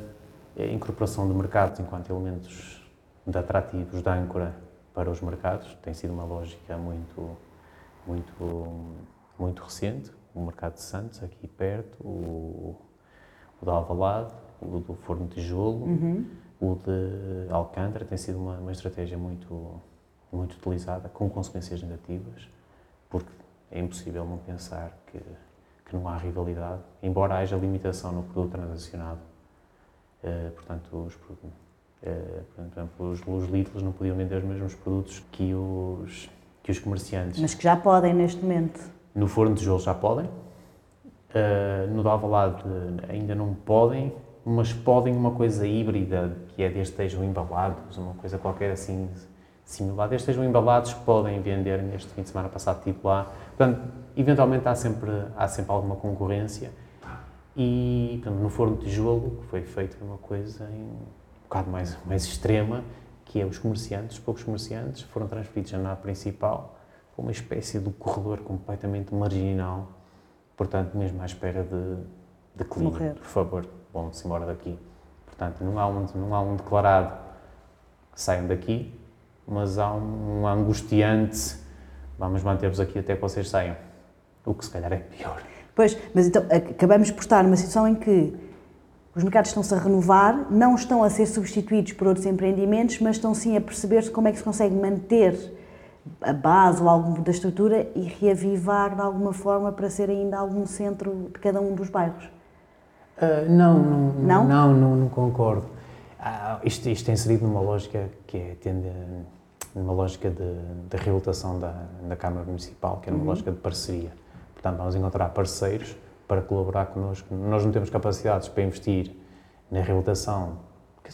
a incorporação de mercados enquanto elementos de atrativos de âncora para os mercados tem sido uma lógica muito, muito, muito recente. O mercado de Santos, aqui perto, o, o de Alvalade, o do forno de tijolo, uhum. o de Alcântara, tem sido uma, uma estratégia muito, muito utilizada, com consequências negativas, porque é impossível não pensar que, que não há rivalidade, embora haja limitação no produto transacionado. Uh, portanto, os, uh, por exemplo, os, os Lidls não podiam vender os mesmos produtos que os, que os comerciantes. Mas que já podem neste momento. No forno de tijolo já podem, uh, no Dalvalade ainda não podem, mas podem uma coisa híbrida, que é desde estejam embalados, uma coisa qualquer assim similar, desde estejam embalados, podem vender neste fim de semana passado, tipo lá. Portanto, eventualmente há sempre, há sempre alguma concorrência. E, portanto, no forno de tijolo, que foi feito uma coisa em, um bocado mais, mais extrema, que é os comerciantes, os poucos comerciantes, foram transferidos na principal para uma espécie de corredor completamente marginal, portanto, mesmo à espera de, de clima, por favor vão-se embora daqui. Portanto, não há um, não há um declarado que saiam daqui, mas há um angustiante, vamos manter-vos aqui até que vocês saiam. O que se calhar é pior. Pois, mas então acabamos por estar numa situação em que os mercados estão-se a renovar, não estão a ser substituídos por outros empreendimentos, mas estão sim a perceber-se como é que se consegue manter a base ou algum da estrutura e reavivar de alguma forma para ser ainda algum centro de cada um dos bairros. Uh, não, não, não, não, não, não concordo. Ah, isto, isto é inserido numa lógica que é tende, numa lógica de, de reabilitação da, da Câmara Municipal, que é uma uhum. lógica de parceria. Portanto, vamos encontrar parceiros para colaborar connosco. Nós não temos capacidades para investir na reabilitação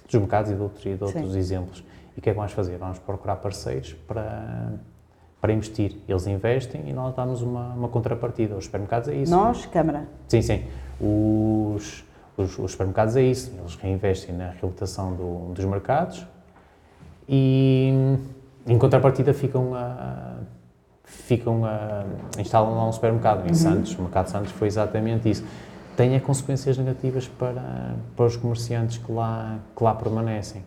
dos mercados e de outros, e de outros exemplos. E o que é que vamos fazer? Vamos procurar parceiros para, para investir. Eles investem e nós damos uma, uma contrapartida. Os supermercados é isso. Nós, Câmara? Sim, sim. Os, os, os, supermercados é isso, eles reinvestem na reabilitação do, dos mercados e, em contrapartida, ficam a, ficam a, instalam lá um supermercado em uhum. Santos. O mercado de Santos foi exatamente isso. Tem consequências negativas para, para os comerciantes que lá, que lá permanecem.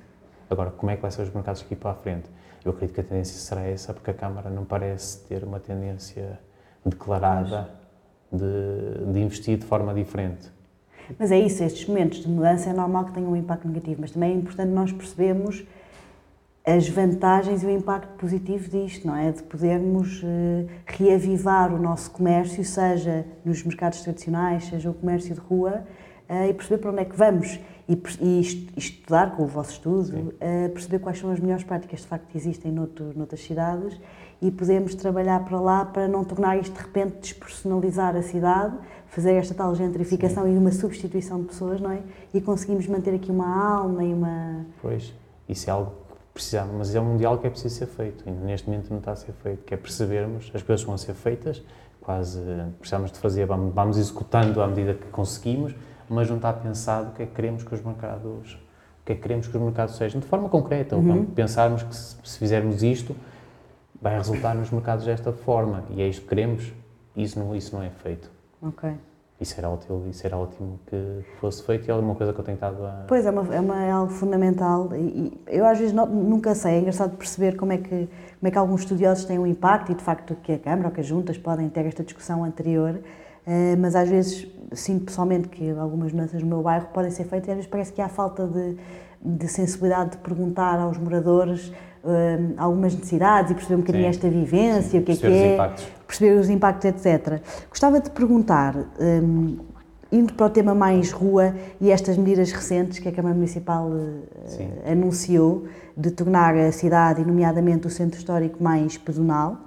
Agora, como é que vai ser os mercados aqui para a frente? Eu acredito que a tendência será essa, porque a Câmara não parece ter uma tendência declarada de, de investir de forma diferente. Mas é isso, estes momentos de mudança é normal que tenham um impacto negativo, mas também é importante nós percebermos as vantagens e o impacto positivo disto, não é? De podermos uh, reavivar o nosso comércio, seja nos mercados tradicionais, seja o comércio de rua, uh, e perceber para onde é que vamos. E, estudar com o vosso estudo, uh, perceber quais são as melhores práticas de facto que existem noutro, noutras cidades e podemos trabalhar para lá para não tornar isto de repente despersonalizar a cidade, fazer esta tal gentrificação Sim. e uma substituição de pessoas, não é? E conseguimos manter aqui uma alma e uma. Pois, isso é algo que precisamos, mas é um diálogo que é preciso ser feito, e neste momento não está a ser feito, que é percebermos, as coisas vão ser feitas, quase precisamos de fazer, vamos, vamos executando à medida que conseguimos, mas não está pensado o que é que queremos que os mercados, o que é que queremos que os mercados sejam, de forma concreta, uhum. pensarmos que se, se fizermos isto, vai resultar nos mercados desta forma, e é isto que queremos, isso não, isso não é feito. Ok. isso era útil, isso era ótimo que fosse feito. E é uma coisa que eu tenho estado a... Pois, é, uma, é, uma, é algo fundamental. E, eu às vezes não, nunca sei, é engraçado perceber como é, que, como é que alguns estudiosos têm um impacto e de facto que a Câmara ou que as juntas podem ter esta discussão anterior, eh, mas às vezes sinto pessoalmente que algumas mudanças no meu bairro podem ser feitas e às vezes parece que há falta de, de sensibilidade de perguntar aos moradores uh, algumas necessidades e perceber um bocadinho Sim. esta vivência, Sim. o que é que é, impactos. perceber os impactos, etc. Gostava de perguntar, um, indo para o tema mais rua e estas medidas recentes que a Câmara Municipal uh, anunciou de tornar a cidade, e nomeadamente o centro histórico, mais pedonal.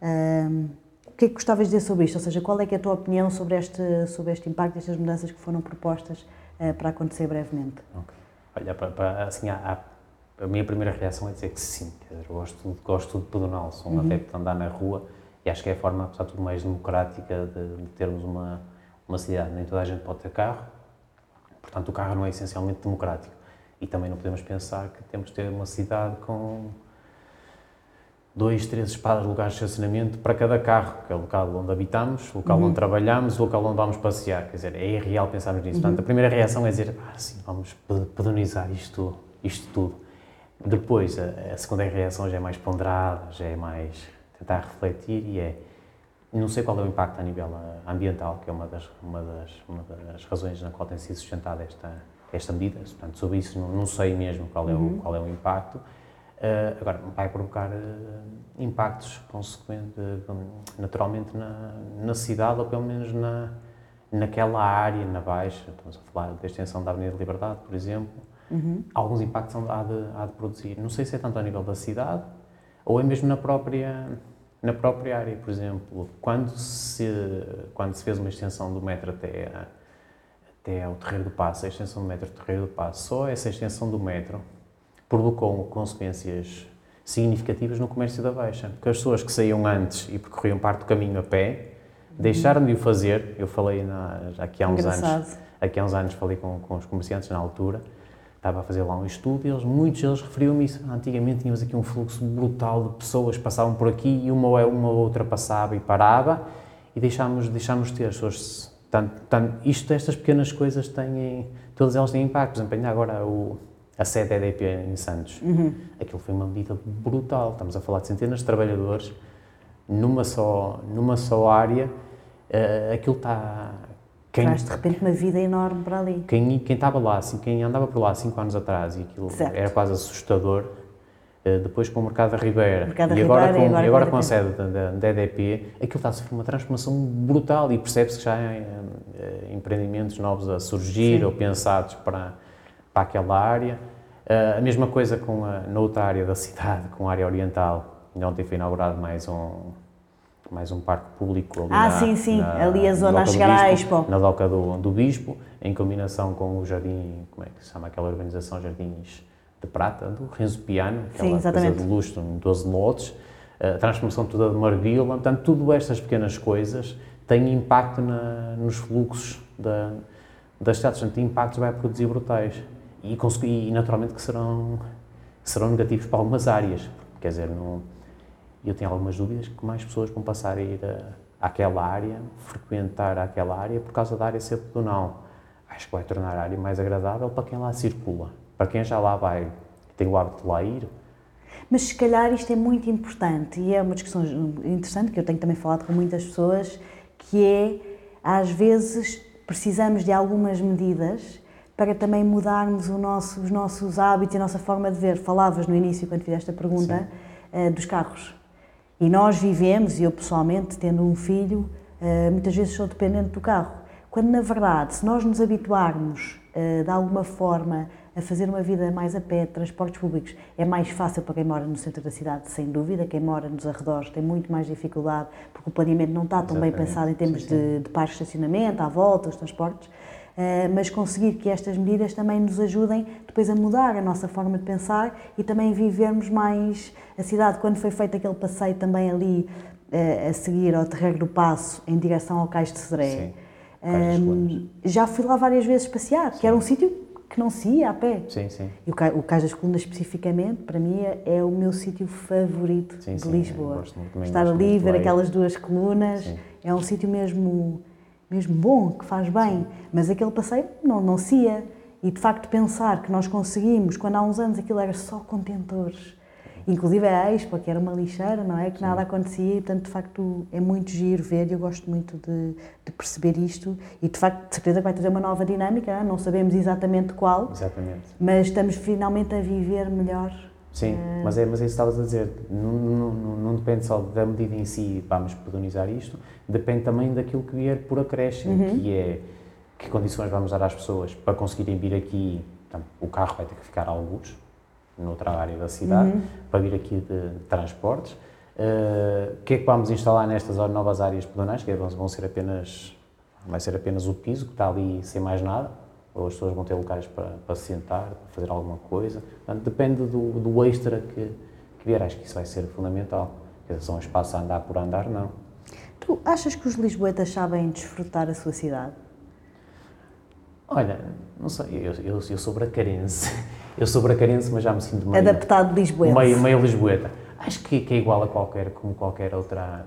Um, o que é que gostavas de dizer sobre isto? Ou seja, qual é, é a tua opinião sobre este, sobre este impacto, estas mudanças que foram propostas uh, para acontecer brevemente? Okay. Olha, para, para, assim, há, a minha primeira reação é dizer que sim, quer dizer, gosto, gosto de pedonal, sou um uhum. adepto de andar na rua e acho que é a forma, apesar de tudo, mais democrática de, de, termos uma, uma cidade. Nem toda a gente pode ter carro, portanto, o carro não é essencialmente democrático. E também não podemos pensar que temos de ter uma cidade com dois, três espadas, lugares de estacionamento para cada carro, que é o local onde habitamos, o local uhum. onde trabalhamos, o local onde vamos passear. Quer dizer, é irreal pensarmos nisso. Uhum. Portanto, a primeira reação é dizer, ah, sim, vamos pedonizar isto, isto tudo. Depois, a, a, segunda reação já é mais ponderada, já é mais tentar refletir e é não sei qual é o impacto a nível eh, ambiental, que é uma das, uma das, uma das razões na qual tem sido sustentada esta, esta medida. Portanto, sobre isso não, não sei mesmo qual é, uhum. o, qual é o impacto. Uh, agora, vai provocar uh, impactos consequentes, naturalmente, na, na cidade, ou pelo menos na, naquela área, na Baixa. Estamos a falar da extensão da Avenida Liberdade, por exemplo, uhum. alguns impactos há de, há de produzir. Não sei se é tanto ao nível da cidade ou é mesmo na própria na própria área, por exemplo, quando se quando se fez uma extensão do metro até até ao Terreiro do Passo, a extensão do metro do Terreiro do Passo, só essa extensão do metro provocou consequências significativas no comércio da Baixa, porque as pessoas que saíam antes e percorriam parte do caminho a pé deixaram de o fazer. Eu falei na, aqui há uns Engraçado. anos, aqui há uns anos falei com, com os comerciantes na altura estava a fazer lá um estudo e eles, muitos deles referiam-me isso. Antigamente tínhamos aqui um fluxo brutal de pessoas que passavam por aqui e uma ou uma outra passava e parava e deixámos, deixámos ter as pessoas. Tanto, tanto, isto, estas pequenas coisas têm, todas elas têm impacto. Por exemplo, ainda agora o, a sede EDP em Santos, uhum. aquilo foi uma medida brutal. Estamos a falar de centenas de trabalhadores numa só, numa só área. Uh, aquilo está quem, Traz de repente uma vida enorme para ali. Quem, quem estava lá, assim, quem andava por lá cinco anos atrás e aquilo certo. era quase assustador, eh, depois com o Mercado da Ribeira, Mercado e, agora Ribeira com, e agora, agora com a sede da, da EDP, aquilo está a sofrer uma transformação brutal e percebe-se que já há é, empreendimentos novos a surgir Sim. ou pensados para, para aquela área. A mesma coisa com a, na outra área da cidade, com a área oriental. Ontem foi inaugurado mais um, mais um parque público ali Ah, na, sim, sim, na, ali a zona a chegar à Expo. Na doca do, do Bispo, em combinação com o jardim, como é que se chama aquela organização, Jardins de Prata, do Renzo Piano, aquela sim, exatamente. coisa de luxo, 12 lotes, a transformação toda de Marvila, portanto, tudo estas pequenas coisas têm impacto na, nos fluxos da, das cidades, portanto, impactos vai produzir brutais e, e naturalmente que serão, serão negativos para algumas áreas, quer dizer, não e eu tenho algumas dúvidas que mais pessoas vão passar a ir a, àquela área, frequentar aquela área por causa da área ser pedonal. Acho que vai tornar a área mais agradável para quem lá circula. Para quem já lá vai tem o hábito de lá ir, mas se calhar isto é muito importante e é uma discussão interessante que eu tenho também falado com muitas pessoas, que é às vezes precisamos de algumas medidas para também mudarmos nosso, os nossos hábitos e a nossa forma de ver. Falavas no início, quando fizeste a pergunta, uh, dos carros. E nós vivemos, e eu pessoalmente, tendo um filho, eh, muitas vezes sou dependente do carro. Quando, na verdade, se nós nos habituarmos, eh, de alguma forma, a fazer uma vida mais a pé, transportes públicos, é mais fácil para quem mora no centro da cidade, sem dúvida. Quem mora nos arredores tem muito mais dificuldade, porque o planeamento não está tão Exatamente. bem pensado em termos sim, sim. de, de parques de estacionamento, à volta, os transportes. Uh, mas conseguir que estas medidas também nos ajudem depois a mudar a nossa forma de pensar e também vivermos mais a cidade. Quando foi feito aquele passeio também ali uh, a seguir ao Terreiro do Passo, em direção ao Cais de Cedré, um, já fui lá várias vezes passear, sim. que era um sítio que não se ia a pé. Sim, sim. E o, o Cais das Colunas, especificamente, para mim é, é o meu sítio favorito sim, de Lisboa. Estar ali, ver aquelas duas colunas, é um sítio mesmo mesmo bom, que faz bem, mas aquele passeio não, não se ia. E de facto pensar que nós conseguimos, quando há uns anos aquilo era só contentores, inclusive a Expo, que era uma lixeira, não é? Que nada acontecia e, portanto, de facto, é muito giro ver e eu gosto muito de, de, perceber isto e, de facto, de certeza que vai trazer uma nova dinâmica, não sabemos exatamente qual, exatamente. mas estamos finalmente a viver melhor. Sim, uh... mas, é, mas é isso que estavas a dizer, não, não, não, depende só da medida em si, vamos pedonizar isto, depende também daquilo que vier por acréscimo, uhum. que é que condições vamos dar às pessoas para conseguirem vir aqui, portanto, o carro vai ter que ficar a alguns, noutra área da cidade, uhum. para vir aqui de, de transportes. Uh, o que é que vamos instalar nestas novas áreas pedonais? Que é, vão ser apenas, vai ser apenas o piso, que está ali sem mais nada, ou as pessoas vão ter locais para, para se sentar, para fazer alguma coisa. Portanto, depende do, do extra que, que vier. Acho que isso vai ser fundamental. Quer dizer, são espaços a andar por andar, não. Tu achas que os lisboetas sabem desfrutar a sua cidade? Olha, não sei, eu, eu, eu sou bracarense. (laughs) Eu sou bracarense, mas já me sinto meio... Adaptado lisboeta. Meio, meio lisboeta. Acho que, que, é igual a qualquer, como qualquer outra,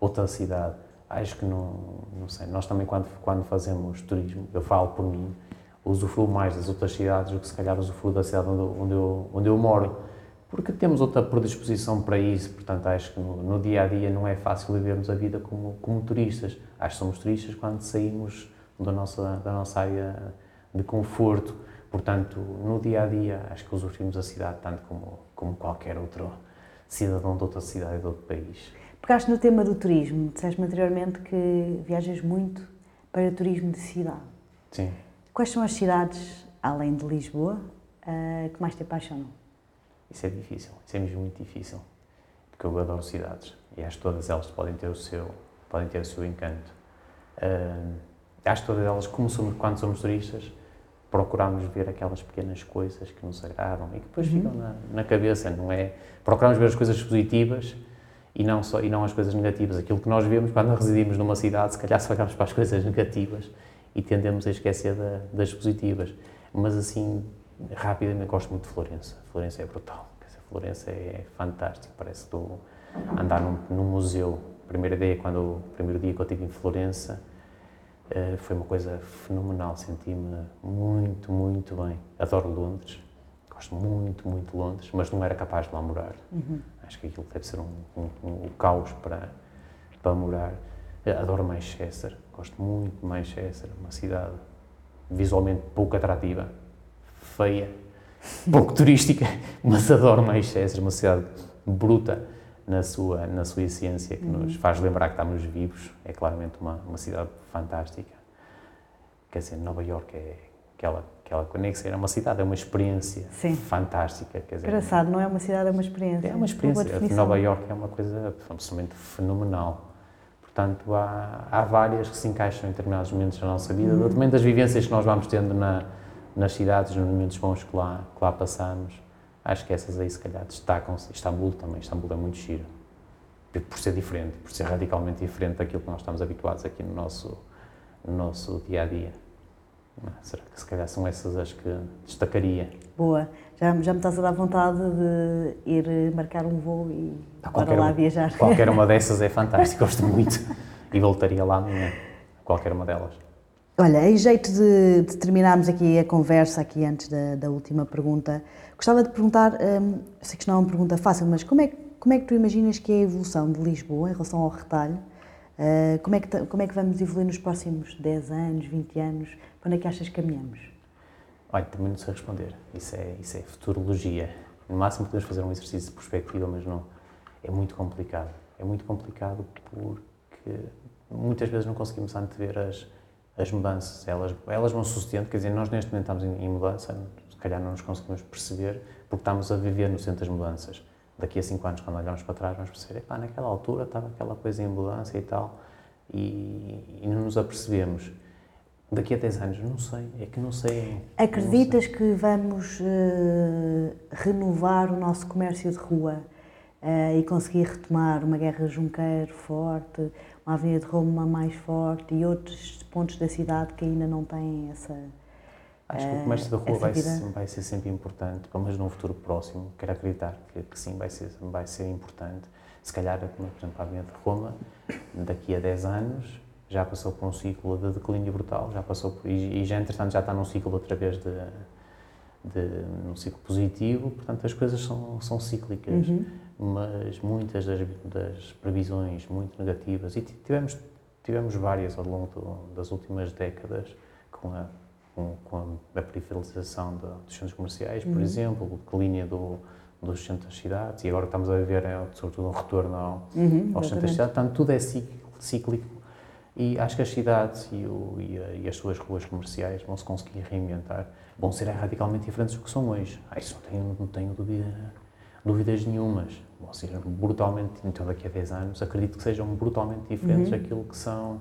outra cidade. Acho que não, não sei, nós também quando, quando fazemos turismo, eu falo por mim, usufruo mais das outras cidades do que se calhar usufruo da cidade onde, eu, onde eu moro. Porque temos outra predisposição para isso, portanto acho que no, no dia a dia não é fácil vivermos a vida como, como turistas. Acho que somos turistas quando saímos da nossa, da nossa área de conforto. Portanto, no dia a dia, acho que usufruímos a cidade tanto como, como qualquer outro cidadão de outra cidade de outro país. Pegaste no tema do turismo, disseste anteriormente que viajas muito para turismo de cidade. Sim. Quais são as cidades, além de Lisboa, uh, que mais te apaixonam? Isso é difícil, isso é mesmo muito difícil, porque eu adoro cidades e acho que todas elas podem ter o seu, podem ter o seu encanto. Uh, acho que todas elas, como somos, quando somos turistas, procuramos ver aquelas pequenas coisas que nos agradam e que depois uhum. ficam na, na, cabeça, não é? Procuramos ver as coisas positivas e não, só, e não as coisas negativas. Aquilo que nós vemos quando residimos numa cidade, se calhar só olhamos para as coisas negativas e tendemos a esquecer da, das positivas. Mas assim, rapidamente gosto muito de Florença. Florença é brutal. Florença é fantástico. Parece que estou a andar num, num museu. Primeira ideia, quando o primeiro dia que eu estive em Florença, Uh, foi uma coisa fenomenal, senti-me muito, muito bem. Adoro Londres, gosto muito, muito de Londres, mas não era capaz de lá morar. Uhum. Acho que aquilo deve ser um, um, um, caos para, para morar. Uh, adoro Manchester, gosto muito de Manchester, uma cidade visualmente pouco atrativa, feia, pouco turística, (laughs) mas adoro Manchester, uma cidade bruta na sua, na sua essência, que uhum. nos faz lembrar que estamos vivos. É claramente uma, uma cidade fantástica. Quer dizer, Nova York é aquela, aquela que seja uma cidade, é uma experiência Sim. fantástica. Quer dizer, Engraçado, não é uma cidade, é uma experiência. É uma experiência. Nova York é uma coisa absolutamente fenomenal. Portanto, há, há várias que se encaixam em determinados momentos da nossa vida, uhum. também das vivências que nós vamos tendo na, nas cidades, nos momentos bons que lá, que lá passamos Acho que essas aí, se calhar, destacam-se. Istambul também. Istambul é muito giro. Por ser diferente, por ser radicalmente diferente daquilo que nós estamos habituados aqui no nosso, no nosso dia a dia. Será que se calhar são essas as que destacaria? Boa. Já, já me estás a dar vontade de ir marcar um voo e ah, para lá viajar. Qualquer uma (laughs) dessas é fantástica, gosto muito. E voltaria lá amanhã, qualquer uma delas. Olha, em jeito de, de, terminarmos aqui a conversa, aqui antes da, da última pergunta, gostava de perguntar, hum, sei que isto não é uma pergunta fácil, mas como é, como é que tu imaginas que é a evolução de Lisboa em relação ao retalho? Uh, como, é que, como é que vamos evoluir nos próximos 10 anos, 20 anos? Para onde é que achas que caminhamos? Olha, também não sei responder. Isso é, isso é futurologia. No máximo podemos fazer um exercício de perspectiva, mas não. É muito complicado. É muito complicado porque muitas vezes não conseguimos antever as as mudanças, elas, elas vão sucedendo, quer dizer, nós neste momento estamos em, em, mudança, se calhar não nos conseguimos perceber, porque estamos a viver no centro das mudanças. Daqui a cinco anos, quando olhamos para trás, vamos perceber, pá, naquela altura estava aquela coisa em mudança e tal, e, e não nos apercebemos. Daqui a 10 anos, não sei, é que não sei. Acreditas não sei. que vamos uh, renovar o nosso comércio de rua uh, e conseguir retomar uma guerra junqueiro forte, uma Avenida de Roma mais forte e outros pontos da cidade que ainda não têm essa. Acho que o comércio da rua vai, vai, ser sempre importante, pelo menos num futuro próximo. Quero acreditar que, que, sim, vai ser, vai ser importante. Se calhar, por exemplo, a Avenida de Roma, daqui a 10 anos, já passou por um ciclo de declínio brutal, já passou por, e, e já entretanto já está num ciclo outra vez de, de num ciclo positivo, portanto as coisas são, são cíclicas, Uhum. mas muitas das, das previsões muito negativas, e ti- tivemos, tivemos várias ao longo do- das últimas décadas com a, com, com a, a periferização da- dos centros comerciais, por Uhum. exemplo, o declínio do, dos centros das cidades, e agora estamos a ver é, sobretudo um retorno ao, Uhum, aos centros da exatamente. cidade, portanto tudo é cíclico, cíclico e acho que as cidades e, o- e a- e as suas ruas comerciais vão se conseguir reinventar, vão ser radicalmente diferentes do que são hoje. Ah, isso não tenho, não tenho dúvida, dúvidas nenhumas. Vão ser brutalmente, então daqui a 10 anos, acredito que sejam brutalmente diferentes Uhum. daquilo que são.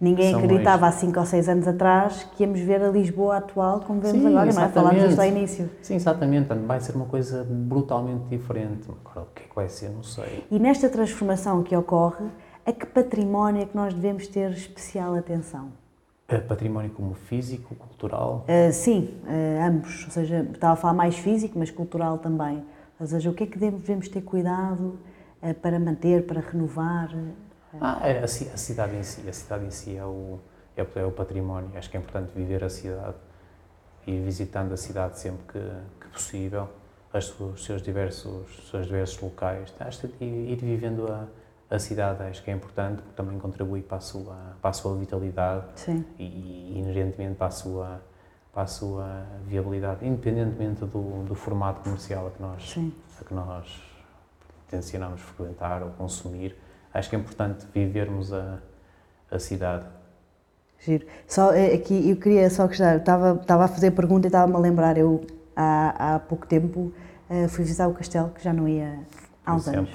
Ninguém acreditava há 5 ou 6 anos atrás que íamos ver a Lisboa atual como vemos Sim, agora, não é? Falámos disto ao início. Sim, exatamente, vai ser uma coisa brutalmente diferente. Agora, o que é que vai ser, não sei. E nesta transformação que ocorre, a que património é que nós devemos ter especial atenção? Património como físico, cultural, Ah, sim, ah, ambos. Ou seja, estava a falar mais físico, mas cultural também. Ou seja, o que é que devemos ter cuidado ah, para manter, para renovar? Ah, é a, a cidade em si, a cidade em si é o, é, é o património. Acho que é importante viver a cidade e visitando a cidade sempre que, que possível, as os seus diversos, os seus diversos locais. Acho que ir vivendo a, a cidade acho que é importante porque também contribui para a sua, para a sua vitalidade Sim. e, inerentemente para a sua, para a sua viabilidade, independentemente do, do formato comercial a que nós Sim. a que nós tencionamos frequentar ou consumir. Acho que é importante vivermos a, a cidade. Giro. Só eh, aqui, eu queria só questionar, estava, estava a fazer pergunta e estava-me a lembrar, eu há, há pouco tempo eh, fui visitar o castelo, que já não ia há uns anos.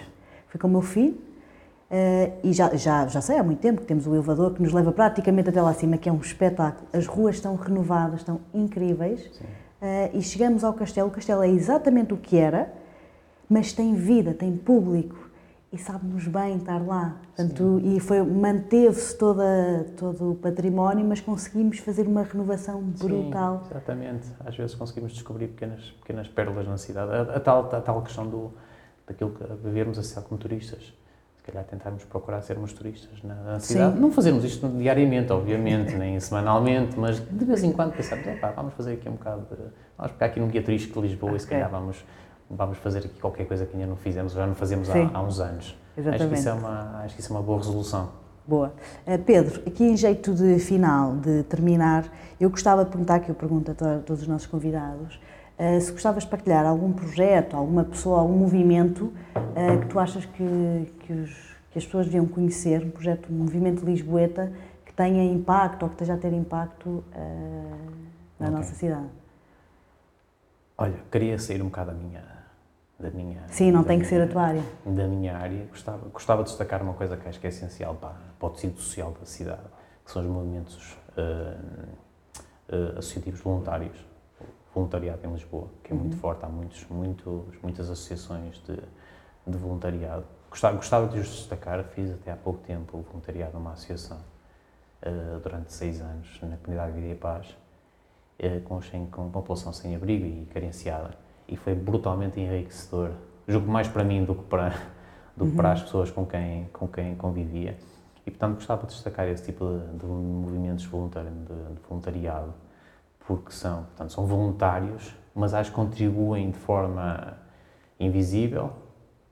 Fui com o meu filho eh, e já, já, já sei há muito tempo que temos o elevador que nos leva praticamente até lá acima, que é um espetáculo. As ruas estão renovadas, estão incríveis. Eh, e chegamos ao castelo, o castelo é exatamente o que era, mas tem vida, tem público e sabe-nos bem estar lá. Portanto, e foi manteve-se toda todo o património, mas conseguimos fazer uma renovação brutal. Sim, exatamente. Às vezes conseguimos descobrir pequenas, pequenas pérolas na cidade. A, a tal, a tal questão do, daquilo que vivermos a cidade como turistas. Calhar tentarmos procurar sermos turistas na, na Sim. cidade. Não fazermos isto diariamente, obviamente, nem semanalmente, mas de vez em quando pensarmos, "Epá, vamos fazer aqui um bocado de... Vamos pegar aqui num guia turístico de Lisboa e se calhar vamos, vamos fazer aqui qualquer coisa que ainda não fizemos, já não fazemos Sim. há, há uns anos. Acho que, Exatamente. isso é uma, acho que isso é uma boa resolução. Boa. Eh, Pedro, aqui em jeito de final, de terminar, eu gostava de perguntar, que eu pergunto a to- a todos os nossos convidados, se gostavas de partilhar algum projeto, alguma pessoa, algum movimento eh, que tu achas que, que, os- que as pessoas deviam conhecer, um projeto, um movimento lisboeta que tenha impacto ou que esteja a ter impacto eh, na Ok. nossa cidade. Olha, queria sair um bocado da minha... Da minha Sim, não tem que ser minha- a tua área. da minha área, gostava, gostava de destacar uma coisa que acho que é essencial para, para o tecido social da cidade, que são os movimentos eh, eh, associativos voluntários, voluntariado em Lisboa, que é muito Uhum. forte, há muitos, muitos, muitas associações de, de voluntariado. Gostava, gostava de os destacar, fiz até há pouco tempo o voluntariado numa associação, eh, durante seis anos, na comunidade Vida e Paz, eh, com, sem, com uma população sem abrigo e carenciada, e foi brutalmente enriquecedor. Julgo mais para mim do que para, do que para as pessoas com quem, com quem convivia. E, portanto, gostava de destacar esse tipo de, de movimentos de, de voluntariado, porque são, portanto, são voluntários, mas acho que contribuem de forma invisível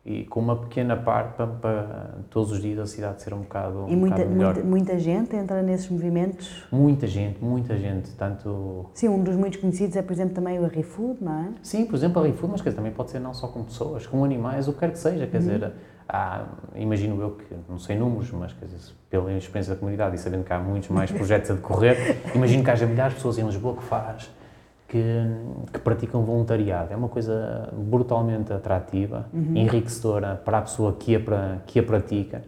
e com uma pequena parte para, para todos os dias a cidade ser um bocado, E um muita, bocado melhor. muita, muita gente entra nesses movimentos. Muita gente, muita gente, tanto Sim, um dos muitos conhecidos é, por exemplo, também o ReFood, não é? Sim, por exemplo, a ReFood, mas quer dizer, também pode ser não só com pessoas, com animais, o que quer que seja. Quer dizer, há, imagino eu que, não sei números, mas quer dizer, pela experiência da comunidade e sabendo que há muitos mais (laughs) projetos a decorrer, imagino que haja milhares de pessoas em Lisboa que faz, que, que praticam voluntariado. É uma coisa brutalmente atrativa, enriquecedora para a pessoa que a, pra- que a pratica.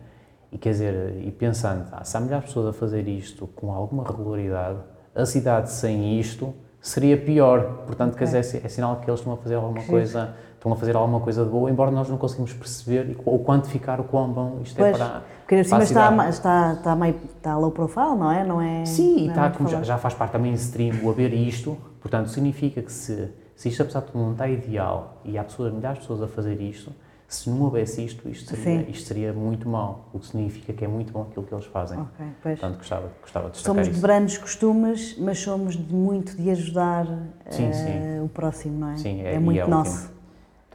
E quer dizer, e pensando, ah, se há milhares de pessoas a fazer isto com alguma regularidade, a cidade sem isto seria pior. Portanto, quer Ok. dizer, é, é sinal que eles estão a fazer alguma Que coisa, estão a fazer alguma coisa de boa, embora nós não conseguimos perceber ou quantificar o quão bom isto é Pois, para, Porque cima para a está, cidade. está, está, meio, está low profile, não é? Não é Sim, não é está, como já, já faz parte da mainstream o haver isto, portanto, significa que se, se isto, apesar de tudo, não está ideal e há pessoas, milhares de pessoas a fazer isto, Se não houvesse isto, isto seria, Sim. isto seria muito mau, o que significa que é muito bom aquilo que eles fazem. Ok, pois. Portanto, gostava, gostava de destacar Somos de isso. grandes costumes, mas somos de muito de ajudar Sim, eh, sim. o próximo, não é? Sim, é, é muito é nosso.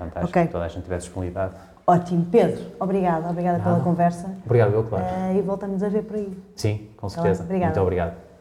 Portanto, acho Ok. que toda a gente tiver disponibilidade. Ótimo. Pedro, obrigada, obrigada pela conversa Obrigado, eu, claro. eh, e voltamos a ver por aí. Sim, com Tá certeza. obrigada. Muito obrigado.